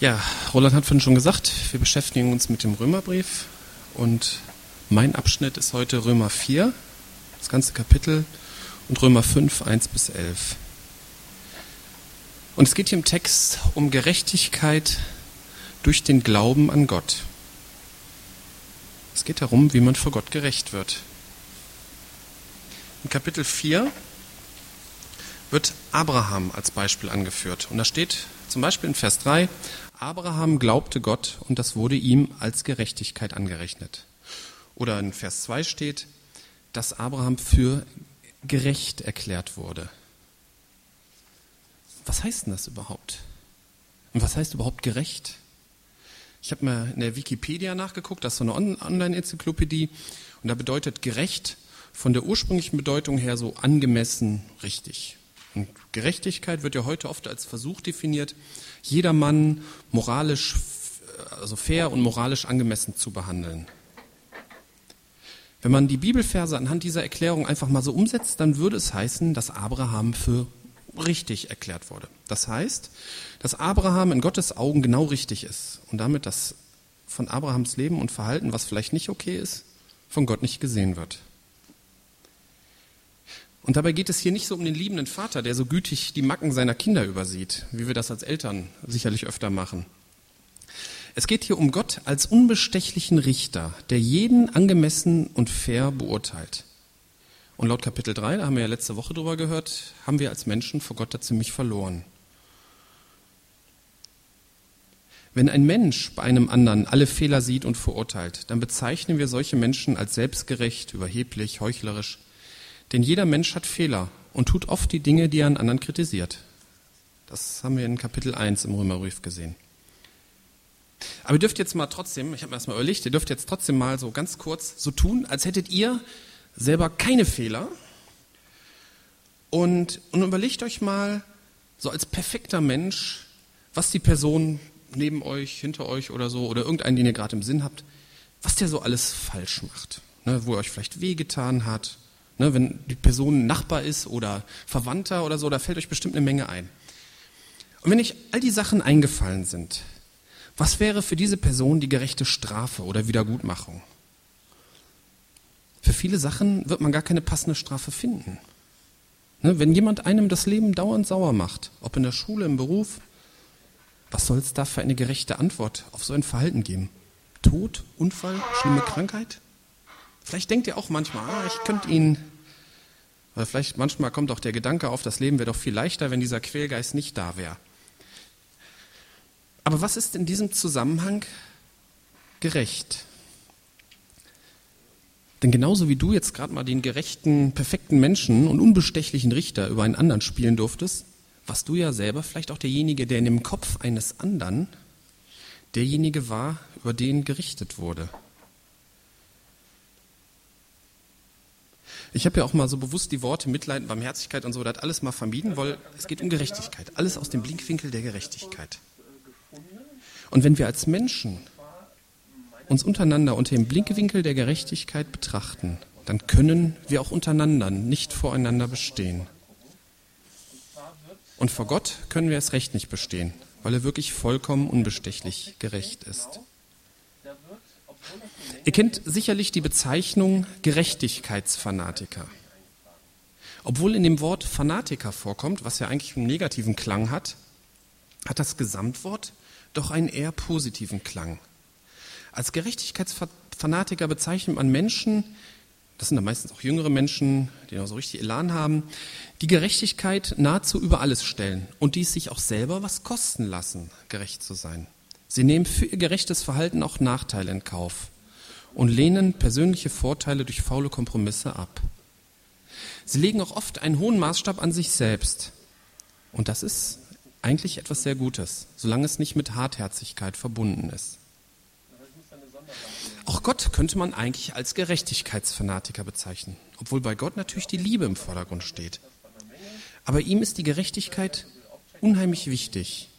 Ja, Roland hat vorhin schon gesagt, wir beschäftigen uns mit dem Römerbrief und mein Abschnitt ist heute Römer 4, das ganze Kapitel und Römer 5, 1 bis 11. Und es geht hier im Text um Gerechtigkeit durch den Glauben an Gott. Es geht darum, wie man vor Gott gerecht wird. In Kapitel 4 wird Abraham als Beispiel angeführt. Und da steht zum Beispiel in Vers 3, Abraham glaubte Gott und das wurde ihm als Gerechtigkeit angerechnet. Oder in Vers 2 steht, dass Abraham für gerecht erklärt wurde. Was heißt denn das überhaupt? Und was heißt überhaupt gerecht? Ich habe mal in der Wikipedia nachgeguckt, das ist so eine Online-Enzyklopädie, und da bedeutet gerecht von der ursprünglichen Bedeutung her so angemessen richtig. Und Gerechtigkeit wird ja heute oft als Versuch definiert, jedermann moralisch, also fair und moralisch angemessen zu behandeln. Wenn man die Bibelverse anhand dieser Erklärung einfach mal so umsetzt, dann würde es heißen, dass Abraham für richtig erklärt wurde. Das heißt, dass Abraham in Gottes Augen genau richtig ist und damit das von Abrahams Leben und Verhalten, was vielleicht nicht okay ist, von Gott nicht gesehen wird. Und dabei geht es hier nicht so um den liebenden Vater, der so gütig die Macken seiner Kinder übersieht, wie wir das als Eltern sicherlich öfter machen. Es geht hier um Gott als unbestechlichen Richter, der jeden angemessen und fair beurteilt. Und laut Kapitel 3, da haben wir ja letzte Woche drüber gehört, haben wir als Menschen vor Gott da ziemlich verloren. Wenn ein Mensch bei einem anderen alle Fehler sieht und verurteilt, dann bezeichnen wir solche Menschen als selbstgerecht, überheblich, heuchlerisch denn jeder Mensch hat Fehler und tut oft die Dinge, die er an anderen kritisiert. Das haben wir in Kapitel 1 im Römerbrief gesehen. Aber ihr dürft jetzt mal trotzdem, ich habe mir das mal überlegt, ihr dürft jetzt trotzdem mal so ganz kurz so tun, als hättet ihr selber keine Fehler. Und, und überlegt euch mal, so als perfekter Mensch, was die Person neben euch, hinter euch oder so, oder irgendeinen, den ihr gerade im Sinn habt, was der so alles falsch macht. Ne, wo er euch vielleicht wehgetan hat, Ne, wenn die Person Nachbar ist oder Verwandter oder so, da fällt euch bestimmt eine Menge ein. Und wenn euch all die Sachen eingefallen sind, was wäre für diese Person die gerechte Strafe oder Wiedergutmachung? Für viele Sachen wird man gar keine passende Strafe finden. Ne, wenn jemand einem das Leben dauernd sauer macht, ob in der Schule, im Beruf, was soll es da für eine gerechte Antwort auf so ein Verhalten geben? Tod, Unfall, schlimme Krankheit? Vielleicht denkt ihr auch manchmal, ah, ich könnte ihn, oder vielleicht manchmal kommt auch der Gedanke auf, das Leben wäre doch viel leichter, wenn dieser Quälgeist nicht da wäre. Aber was ist in diesem Zusammenhang gerecht? Denn genauso wie du jetzt gerade mal den gerechten, perfekten Menschen und unbestechlichen Richter über einen anderen spielen durftest, warst du ja selber vielleicht auch derjenige, der in dem Kopf eines anderen derjenige war, über den gerichtet wurde. Ich habe ja auch mal so bewusst die Worte Mitleid, Barmherzigkeit und so, das alles mal vermieden, weil es geht um Gerechtigkeit. Alles aus dem Blickwinkel der Gerechtigkeit. Und wenn wir als Menschen uns untereinander unter dem Blickwinkel der Gerechtigkeit betrachten, dann können wir auch untereinander nicht voreinander bestehen. Und vor Gott können wir es recht nicht bestehen, weil er wirklich vollkommen unbestechlich gerecht ist. Ihr kennt sicherlich die Bezeichnung Gerechtigkeitsfanatiker. Obwohl in dem Wort Fanatiker vorkommt, was ja eigentlich einen negativen Klang hat, hat das Gesamtwort doch einen eher positiven Klang. Als Gerechtigkeitsfanatiker bezeichnet man Menschen, das sind dann meistens auch jüngere Menschen, die noch so richtig Elan haben, die Gerechtigkeit nahezu über alles stellen und die es sich auch selber was kosten lassen, gerecht zu sein. Sie nehmen für ihr gerechtes Verhalten auch Nachteile in Kauf und lehnen persönliche Vorteile durch faule Kompromisse ab. Sie legen auch oft einen hohen Maßstab an sich selbst. Und das ist eigentlich etwas sehr Gutes, solange es nicht mit Hartherzigkeit verbunden ist. Auch Gott könnte man eigentlich als Gerechtigkeitsfanatiker bezeichnen, obwohl bei Gott natürlich die Liebe im Vordergrund steht. Aber ihm ist die Gerechtigkeit unheimlich wichtig.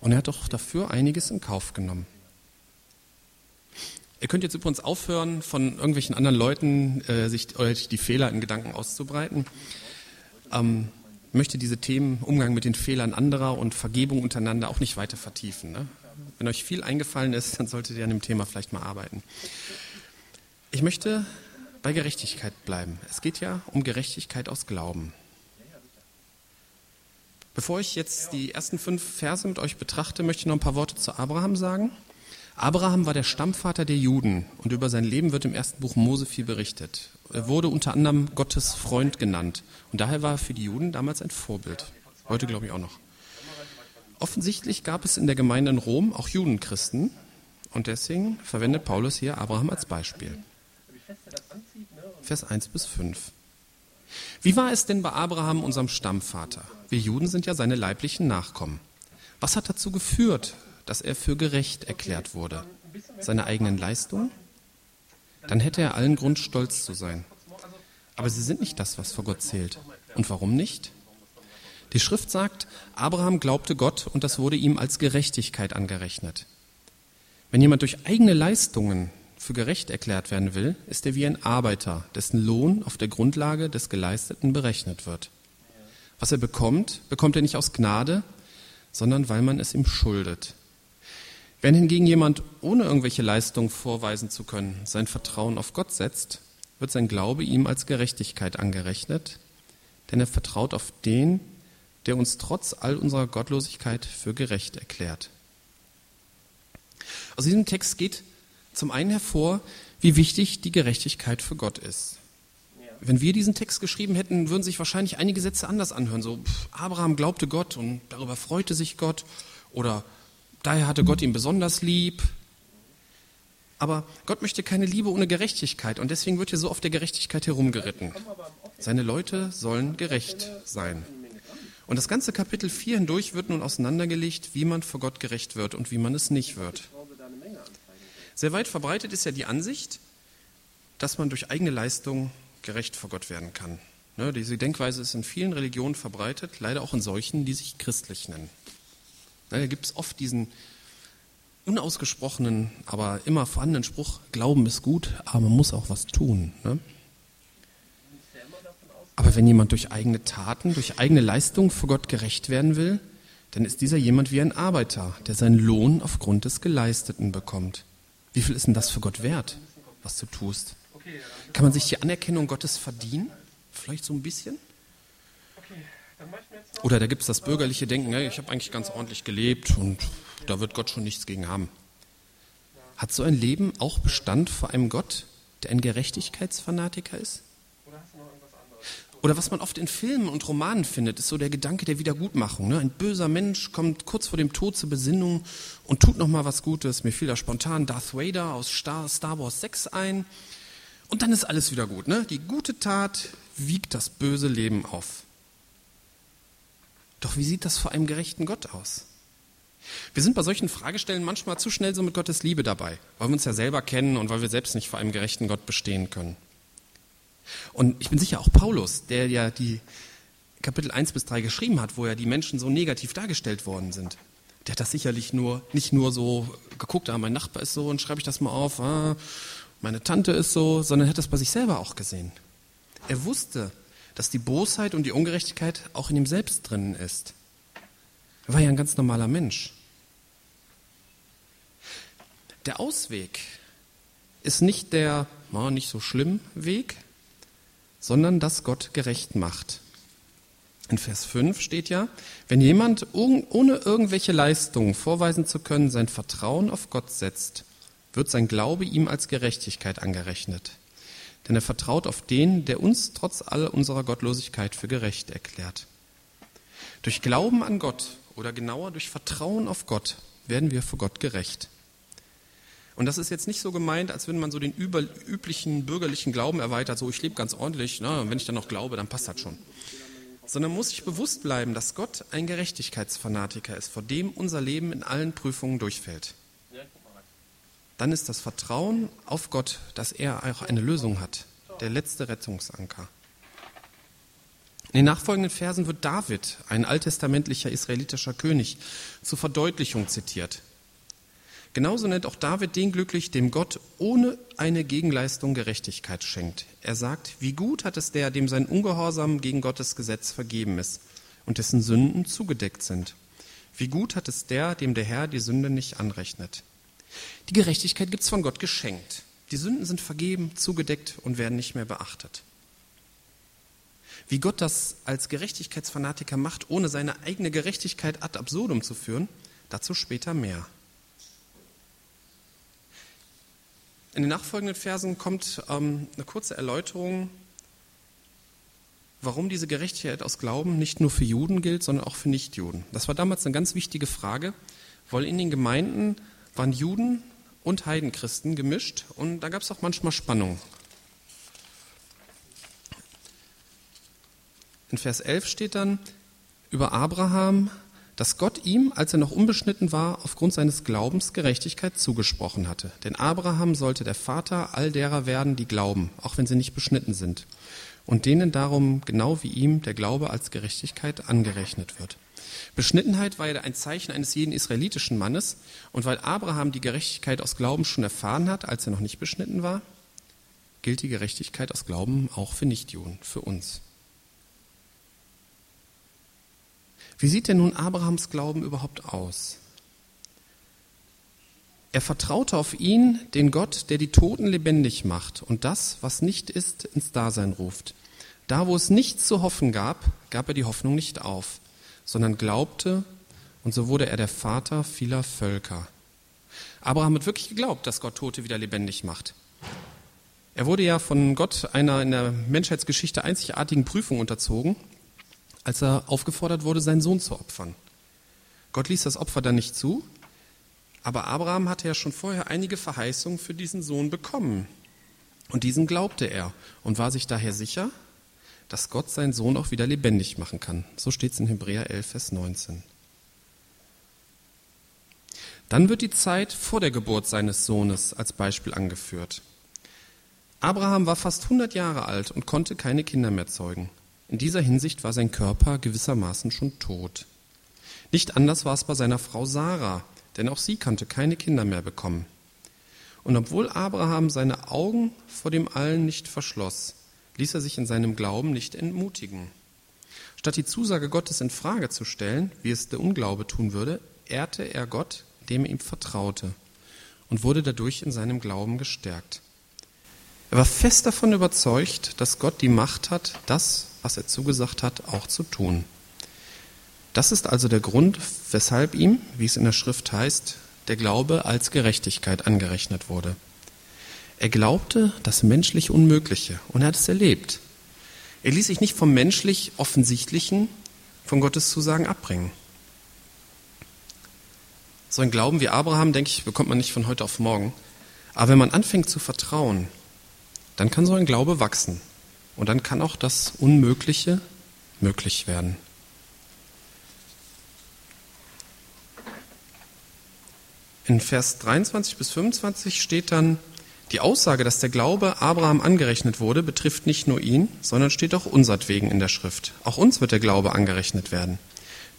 Und er hat doch dafür einiges in Kauf genommen. Ihr könnt jetzt übrigens aufhören, von irgendwelchen anderen Leuten äh, sich euch die Fehler in Gedanken auszubreiten. Ähm, möchte diese Themen Umgang mit den Fehlern anderer und Vergebung untereinander auch nicht weiter vertiefen. Ne? Wenn euch viel eingefallen ist, dann solltet ihr an dem Thema vielleicht mal arbeiten. Ich möchte bei Gerechtigkeit bleiben. Es geht ja um Gerechtigkeit aus Glauben. Bevor ich jetzt die ersten fünf Verse mit euch betrachte, möchte ich noch ein paar Worte zu Abraham sagen. Abraham war der Stammvater der Juden und über sein Leben wird im ersten Buch Mose viel berichtet. Er wurde unter anderem Gottes Freund genannt und daher war er für die Juden damals ein Vorbild. Heute glaube ich auch noch. Offensichtlich gab es in der Gemeinde in Rom auch Judenchristen und deswegen verwendet Paulus hier Abraham als Beispiel. Vers 1 bis 5. Wie war es denn bei Abraham, unserem Stammvater? Wir Juden sind ja seine leiblichen Nachkommen. Was hat dazu geführt, dass er für gerecht erklärt wurde? Seine eigenen Leistungen? Dann hätte er allen Grund, stolz zu sein. Aber sie sind nicht das, was vor Gott zählt. Und warum nicht? Die Schrift sagt, Abraham glaubte Gott und das wurde ihm als Gerechtigkeit angerechnet. Wenn jemand durch eigene Leistungen für gerecht erklärt werden will, ist er wie ein Arbeiter, dessen Lohn auf der Grundlage des Geleisteten berechnet wird. Was er bekommt, bekommt er nicht aus Gnade, sondern weil man es ihm schuldet. Wenn hingegen jemand, ohne irgendwelche Leistungen vorweisen zu können, sein Vertrauen auf Gott setzt, wird sein Glaube ihm als Gerechtigkeit angerechnet, denn er vertraut auf den, der uns trotz all unserer Gottlosigkeit für gerecht erklärt. Aus diesem Text geht zum einen hervor, wie wichtig die Gerechtigkeit für Gott ist. Wenn wir diesen Text geschrieben hätten, würden sich wahrscheinlich einige Sätze anders anhören. So, Abraham glaubte Gott und darüber freute sich Gott. Oder daher hatte Gott ihn besonders lieb. Aber Gott möchte keine Liebe ohne Gerechtigkeit und deswegen wird hier so auf der Gerechtigkeit herumgeritten. Seine Leute sollen gerecht sein. Und das ganze Kapitel 4 hindurch wird nun auseinandergelegt, wie man vor Gott gerecht wird und wie man es nicht wird. Sehr weit verbreitet ist ja die Ansicht, dass man durch eigene Leistung gerecht vor Gott werden kann. Ne, diese Denkweise ist in vielen Religionen verbreitet, leider auch in solchen, die sich christlich nennen. Ne, da gibt es oft diesen unausgesprochenen, aber immer vorhandenen Spruch, Glauben ist gut, aber man muss auch was tun. Ne? Aber wenn jemand durch eigene Taten, durch eigene Leistung vor Gott gerecht werden will, dann ist dieser jemand wie ein Arbeiter, der seinen Lohn aufgrund des Geleisteten bekommt. Wie viel ist denn das für Gott wert, was du tust? Kann man sich die Anerkennung Gottes verdienen? Vielleicht so ein bisschen? Oder da gibt es das bürgerliche Denken, ich habe eigentlich ganz ordentlich gelebt und da wird Gott schon nichts gegen haben. Hat so ein Leben auch Bestand vor einem Gott, der ein Gerechtigkeitsfanatiker ist? Oder was man oft in Filmen und Romanen findet, ist so der Gedanke der Wiedergutmachung. Ne? Ein böser Mensch kommt kurz vor dem Tod zur Besinnung und tut noch mal was Gutes. Mir fiel da spontan Darth Vader aus Star, Star Wars 6 ein. Und dann ist alles wieder gut. Ne? Die gute Tat wiegt das böse Leben auf. Doch wie sieht das vor einem gerechten Gott aus? Wir sind bei solchen Fragestellen manchmal zu schnell so mit Gottes Liebe dabei, weil wir uns ja selber kennen und weil wir selbst nicht vor einem gerechten Gott bestehen können. Und ich bin sicher, auch Paulus, der ja die Kapitel 1 bis 3 geschrieben hat, wo ja die Menschen so negativ dargestellt worden sind, der hat das sicherlich nur, nicht nur so geguckt, ah, mein Nachbar ist so und schreibe ich das mal auf, ah, meine Tante ist so, sondern hat das bei sich selber auch gesehen. Er wusste, dass die Bosheit und die Ungerechtigkeit auch in ihm selbst drinnen ist. Er war ja ein ganz normaler Mensch. Der Ausweg ist nicht der, oh, nicht so schlimm Weg, sondern dass Gott gerecht macht. In Vers 5 steht ja, wenn jemand ohne irgendwelche Leistungen vorweisen zu können sein Vertrauen auf Gott setzt, wird sein Glaube ihm als Gerechtigkeit angerechnet. Denn er vertraut auf den, der uns trotz all unserer Gottlosigkeit für gerecht erklärt. Durch Glauben an Gott oder genauer durch Vertrauen auf Gott werden wir vor Gott gerecht. Und das ist jetzt nicht so gemeint, als wenn man so den üblichen bürgerlichen Glauben erweitert, so ich lebe ganz ordentlich, na, wenn ich dann noch glaube, dann passt das schon. Sondern muss sich bewusst bleiben, dass Gott ein Gerechtigkeitsfanatiker ist, vor dem unser Leben in allen Prüfungen durchfällt. Dann ist das Vertrauen auf Gott, dass er auch eine Lösung hat, der letzte Rettungsanker. In den nachfolgenden Versen wird David, ein alttestamentlicher israelitischer König, zur Verdeutlichung zitiert. Genauso nennt auch David den glücklich, dem Gott ohne eine Gegenleistung Gerechtigkeit schenkt. Er sagt, wie gut hat es der, dem sein Ungehorsam gegen Gottes Gesetz vergeben ist und dessen Sünden zugedeckt sind. Wie gut hat es der, dem der Herr die Sünde nicht anrechnet. Die Gerechtigkeit gibt's von Gott geschenkt. Die Sünden sind vergeben, zugedeckt und werden nicht mehr beachtet. Wie Gott das als Gerechtigkeitsfanatiker macht, ohne seine eigene Gerechtigkeit ad absurdum zu führen, dazu später mehr. In den nachfolgenden Versen kommt ähm, eine kurze Erläuterung, warum diese Gerechtigkeit aus Glauben nicht nur für Juden gilt, sondern auch für Nichtjuden. Das war damals eine ganz wichtige Frage, weil in den Gemeinden waren Juden und Heidenchristen gemischt und da gab es auch manchmal Spannung. In Vers 11 steht dann über Abraham, dass Gott ihm, als er noch unbeschnitten war, aufgrund seines Glaubens Gerechtigkeit zugesprochen hatte. Denn Abraham sollte der Vater all derer werden, die glauben, auch wenn sie nicht beschnitten sind, und denen darum genau wie ihm der Glaube als Gerechtigkeit angerechnet wird. Beschnittenheit war ja ein Zeichen eines jeden israelitischen Mannes, und weil Abraham die Gerechtigkeit aus Glauben schon erfahren hat, als er noch nicht beschnitten war, gilt die Gerechtigkeit aus Glauben auch für Nichtjuden, für uns. Wie sieht denn nun Abrahams Glauben überhaupt aus? Er vertraute auf ihn, den Gott, der die Toten lebendig macht und das, was nicht ist, ins Dasein ruft. Da, wo es nichts zu hoffen gab, gab er die Hoffnung nicht auf, sondern glaubte, und so wurde er der Vater vieler Völker. Abraham hat wirklich geglaubt, dass Gott Tote wieder lebendig macht. Er wurde ja von Gott einer in der Menschheitsgeschichte einzigartigen Prüfung unterzogen, als er aufgefordert wurde, seinen Sohn zu opfern. Gott ließ das Opfer dann nicht zu, aber Abraham hatte ja schon vorher einige Verheißungen für diesen Sohn bekommen. Und diesen glaubte er und war sich daher sicher, dass Gott seinen Sohn auch wieder lebendig machen kann. So steht es in Hebräer 11, Vers 19. Dann wird die Zeit vor der Geburt seines Sohnes als Beispiel angeführt. Abraham war fast 100 Jahre alt und konnte keine Kinder mehr zeugen. In dieser Hinsicht war sein Körper gewissermaßen schon tot. Nicht anders war es bei seiner Frau Sarah, denn auch sie konnte keine Kinder mehr bekommen. Und obwohl Abraham seine Augen vor dem Allen nicht verschloss, ließ er sich in seinem Glauben nicht entmutigen. Statt die Zusage Gottes in Frage zu stellen, wie es der Unglaube tun würde, ehrte er Gott, dem er ihm vertraute, und wurde dadurch in seinem Glauben gestärkt. Er war fest davon überzeugt, dass Gott die Macht hat, das, was er zugesagt hat, auch zu tun. Das ist also der Grund, weshalb ihm, wie es in der Schrift heißt, der Glaube als Gerechtigkeit angerechnet wurde. Er glaubte das menschlich Unmögliche und er hat es erlebt. Er ließ sich nicht vom menschlich Offensichtlichen von Gottes Zusagen abbringen. So ein Glauben wie Abraham, denke ich, bekommt man nicht von heute auf morgen. Aber wenn man anfängt zu vertrauen, dann kann so ein Glaube wachsen. Und dann kann auch das Unmögliche möglich werden. In Vers 23 bis 25 steht dann, die Aussage, dass der Glaube Abraham angerechnet wurde, betrifft nicht nur ihn, sondern steht auch unsatwegen in der Schrift. Auch uns wird der Glaube angerechnet werden.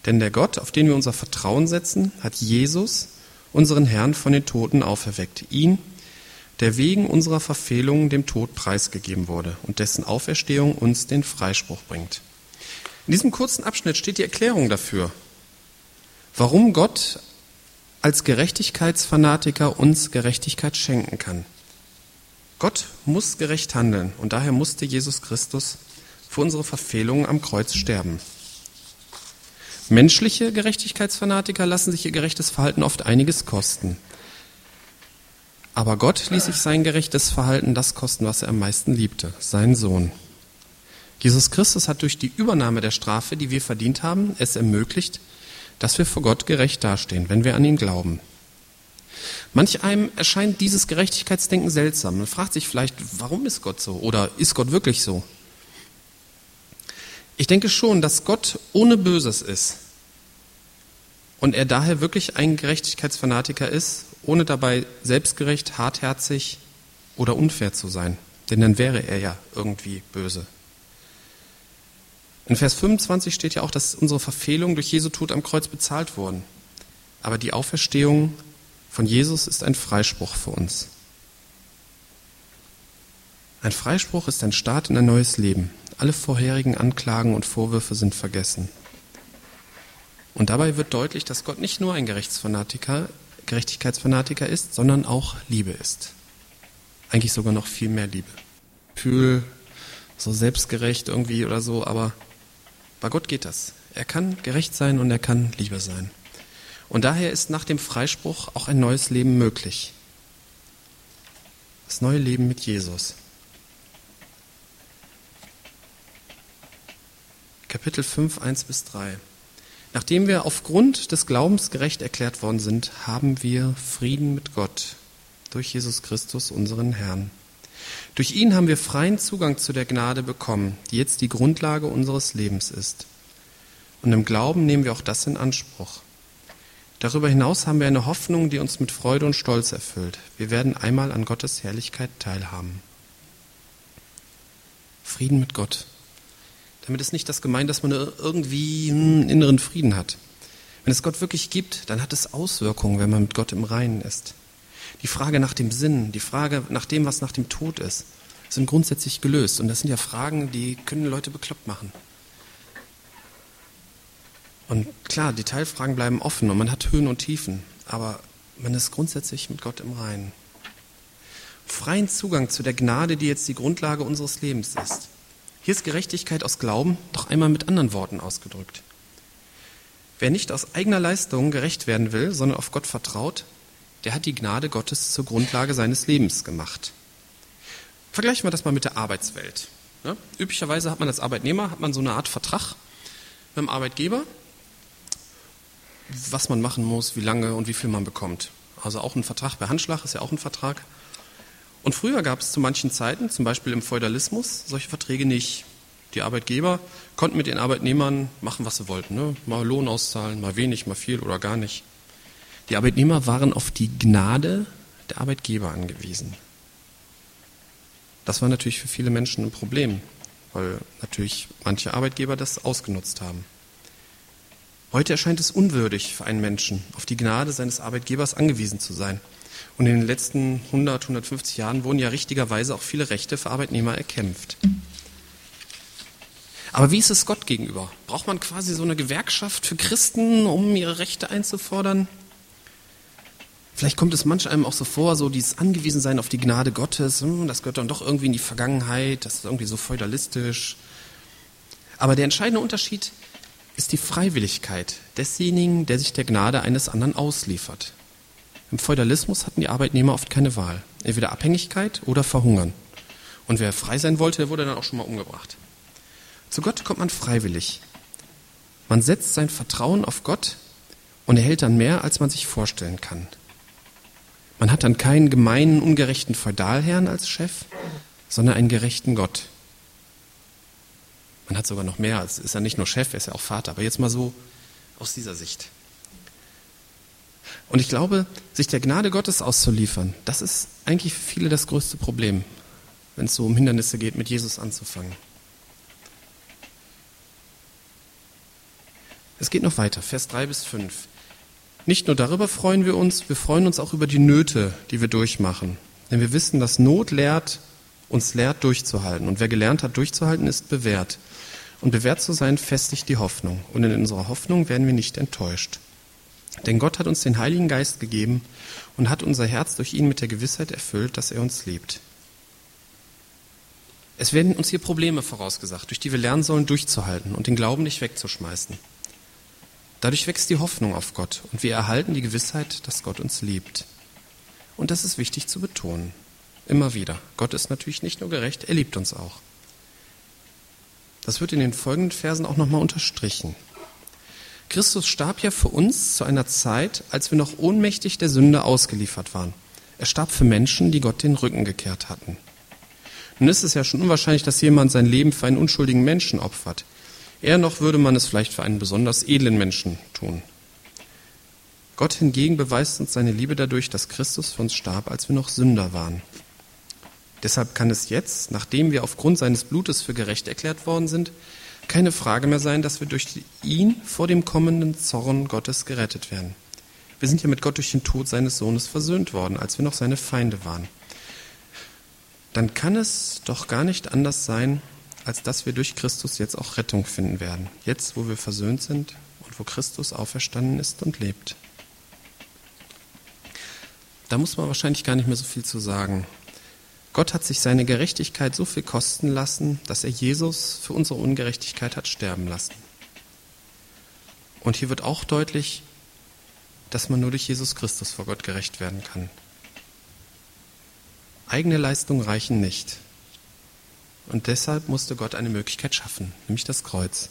Denn der Gott, auf den wir unser Vertrauen setzen, hat Jesus, unseren Herrn, von den Toten auferweckt. Ihn, der wegen unserer Verfehlungen dem Tod preisgegeben wurde und dessen Auferstehung uns den Freispruch bringt. In diesem kurzen Abschnitt steht die Erklärung dafür, warum Gott als Gerechtigkeitsfanatiker uns Gerechtigkeit schenken kann. Gott muss gerecht handeln und daher musste Jesus Christus für unsere Verfehlungen am Kreuz sterben. Menschliche Gerechtigkeitsfanatiker lassen sich ihr gerechtes Verhalten oft einiges kosten. Aber Gott ließ sich sein gerechtes Verhalten das kosten, was er am meisten liebte, seinen Sohn. Jesus Christus hat durch die Übernahme der Strafe, die wir verdient haben, es ermöglicht, dass wir vor Gott gerecht dastehen, wenn wir an ihn glauben. Manch einem erscheint dieses Gerechtigkeitsdenken seltsam. Man fragt sich vielleicht, warum ist Gott so? Oder ist Gott wirklich so? Ich denke schon, dass Gott ohne Böses ist und er daher wirklich ein Gerechtigkeitsfanatiker ist ohne dabei selbstgerecht, hartherzig oder unfair zu sein. Denn dann wäre er ja irgendwie böse. In Vers 25 steht ja auch, dass unsere Verfehlungen durch Jesu Tod am Kreuz bezahlt wurden. Aber die Auferstehung von Jesus ist ein Freispruch für uns. Ein Freispruch ist ein Start in ein neues Leben. Alle vorherigen Anklagen und Vorwürfe sind vergessen. Und dabei wird deutlich, dass Gott nicht nur ein Gerichtsfanatiker, Gerechtigkeitsfanatiker ist, sondern auch Liebe ist. Eigentlich sogar noch viel mehr Liebe. Fühl so selbstgerecht irgendwie oder so, aber bei Gott geht das. Er kann gerecht sein und er kann Liebe sein. Und daher ist nach dem Freispruch auch ein neues Leben möglich. Das neue Leben mit Jesus. Kapitel 5, 1 bis 3. Nachdem wir aufgrund des Glaubens gerecht erklärt worden sind, haben wir Frieden mit Gott durch Jesus Christus, unseren Herrn. Durch ihn haben wir freien Zugang zu der Gnade bekommen, die jetzt die Grundlage unseres Lebens ist. Und im Glauben nehmen wir auch das in Anspruch. Darüber hinaus haben wir eine Hoffnung, die uns mit Freude und Stolz erfüllt. Wir werden einmal an Gottes Herrlichkeit teilhaben. Frieden mit Gott. Damit ist nicht das gemeint, dass man irgendwie einen inneren Frieden hat. Wenn es Gott wirklich gibt, dann hat es Auswirkungen, wenn man mit Gott im Reinen ist. Die Frage nach dem Sinn, die Frage nach dem, was nach dem Tod ist, sind grundsätzlich gelöst. Und das sind ja Fragen, die können Leute bekloppt machen. Und klar, die Teilfragen bleiben offen und man hat Höhen und Tiefen, aber man ist grundsätzlich mit Gott im Reinen. Freien Zugang zu der Gnade, die jetzt die Grundlage unseres Lebens ist. Hier ist Gerechtigkeit aus Glauben doch einmal mit anderen Worten ausgedrückt. Wer nicht aus eigener Leistung gerecht werden will, sondern auf Gott vertraut, der hat die Gnade Gottes zur Grundlage seines Lebens gemacht. Vergleichen wir das mal mit der Arbeitswelt. Ja, üblicherweise hat man als Arbeitnehmer hat man so eine Art Vertrag mit dem Arbeitgeber, was man machen muss, wie lange und wie viel man bekommt. Also auch ein Vertrag per Handschlag ist ja auch ein Vertrag. Und früher gab es zu manchen Zeiten, zum Beispiel im Feudalismus, solche Verträge nicht. Die Arbeitgeber konnten mit den Arbeitnehmern machen, was sie wollten. Ne? Mal Lohn auszahlen, mal wenig, mal viel oder gar nicht. Die Arbeitnehmer waren auf die Gnade der Arbeitgeber angewiesen. Das war natürlich für viele Menschen ein Problem, weil natürlich manche Arbeitgeber das ausgenutzt haben. Heute erscheint es unwürdig für einen Menschen, auf die Gnade seines Arbeitgebers angewiesen zu sein. Und in den letzten 100, 150 Jahren wurden ja richtigerweise auch viele Rechte für Arbeitnehmer erkämpft. Aber wie ist es Gott gegenüber? Braucht man quasi so eine Gewerkschaft für Christen, um ihre Rechte einzufordern? Vielleicht kommt es manch einem auch so vor, so dieses Angewiesensein auf die Gnade Gottes, hm, das gehört dann doch irgendwie in die Vergangenheit, das ist irgendwie so feudalistisch. Aber der entscheidende Unterschied ist die Freiwilligkeit desjenigen, der sich der Gnade eines anderen ausliefert. Im Feudalismus hatten die Arbeitnehmer oft keine Wahl. Entweder Abhängigkeit oder Verhungern. Und wer frei sein wollte, der wurde dann auch schon mal umgebracht. Zu Gott kommt man freiwillig. Man setzt sein Vertrauen auf Gott und erhält dann mehr, als man sich vorstellen kann. Man hat dann keinen gemeinen, ungerechten Feudalherrn als Chef, sondern einen gerechten Gott. Man hat sogar noch mehr, als ist er nicht nur Chef, er ist ja auch Vater. Aber jetzt mal so aus dieser Sicht. Und ich glaube, sich der Gnade Gottes auszuliefern, das ist eigentlich für viele das größte Problem, wenn es so um Hindernisse geht, mit Jesus anzufangen. Es geht noch weiter, Vers 3 bis 5. Nicht nur darüber freuen wir uns, wir freuen uns auch über die Nöte, die wir durchmachen. Denn wir wissen, dass Not lehrt, uns lehrt durchzuhalten. Und wer gelernt hat, durchzuhalten, ist bewährt. Und bewährt zu sein, festigt die Hoffnung. Und in unserer Hoffnung werden wir nicht enttäuscht. Denn Gott hat uns den Heiligen Geist gegeben und hat unser Herz durch ihn mit der Gewissheit erfüllt, dass er uns liebt. Es werden uns hier Probleme vorausgesagt, durch die wir lernen sollen, durchzuhalten und den Glauben nicht wegzuschmeißen. Dadurch wächst die Hoffnung auf Gott und wir erhalten die Gewissheit, dass Gott uns liebt. Und das ist wichtig zu betonen. Immer wieder. Gott ist natürlich nicht nur gerecht, er liebt uns auch. Das wird in den folgenden Versen auch nochmal unterstrichen. Christus starb ja für uns zu einer Zeit, als wir noch ohnmächtig der Sünde ausgeliefert waren. Er starb für Menschen, die Gott den Rücken gekehrt hatten. Nun ist es ja schon unwahrscheinlich, dass jemand sein Leben für einen unschuldigen Menschen opfert. Eher noch würde man es vielleicht für einen besonders edlen Menschen tun. Gott hingegen beweist uns seine Liebe dadurch, dass Christus für uns starb, als wir noch Sünder waren. Deshalb kann es jetzt, nachdem wir aufgrund seines Blutes für gerecht erklärt worden sind, keine Frage mehr sein, dass wir durch ihn vor dem kommenden Zorn Gottes gerettet werden. Wir sind ja mit Gott durch den Tod seines Sohnes versöhnt worden, als wir noch seine Feinde waren. Dann kann es doch gar nicht anders sein, als dass wir durch Christus jetzt auch Rettung finden werden. Jetzt, wo wir versöhnt sind und wo Christus auferstanden ist und lebt. Da muss man wahrscheinlich gar nicht mehr so viel zu sagen. Gott hat sich seine Gerechtigkeit so viel kosten lassen, dass er Jesus für unsere Ungerechtigkeit hat sterben lassen. Und hier wird auch deutlich, dass man nur durch Jesus Christus vor Gott gerecht werden kann. Eigene Leistungen reichen nicht. Und deshalb musste Gott eine Möglichkeit schaffen, nämlich das Kreuz.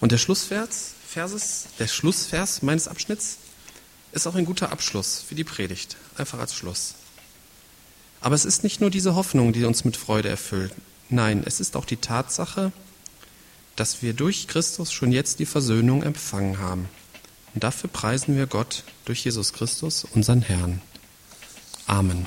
Und der Schlussvers, Verses, der Schlussvers meines Abschnitts ist auch ein guter Abschluss für die Predigt, einfach als Schluss. Aber es ist nicht nur diese Hoffnung, die uns mit Freude erfüllt. Nein, es ist auch die Tatsache, dass wir durch Christus schon jetzt die Versöhnung empfangen haben. Und dafür preisen wir Gott durch Jesus Christus, unseren Herrn. Amen.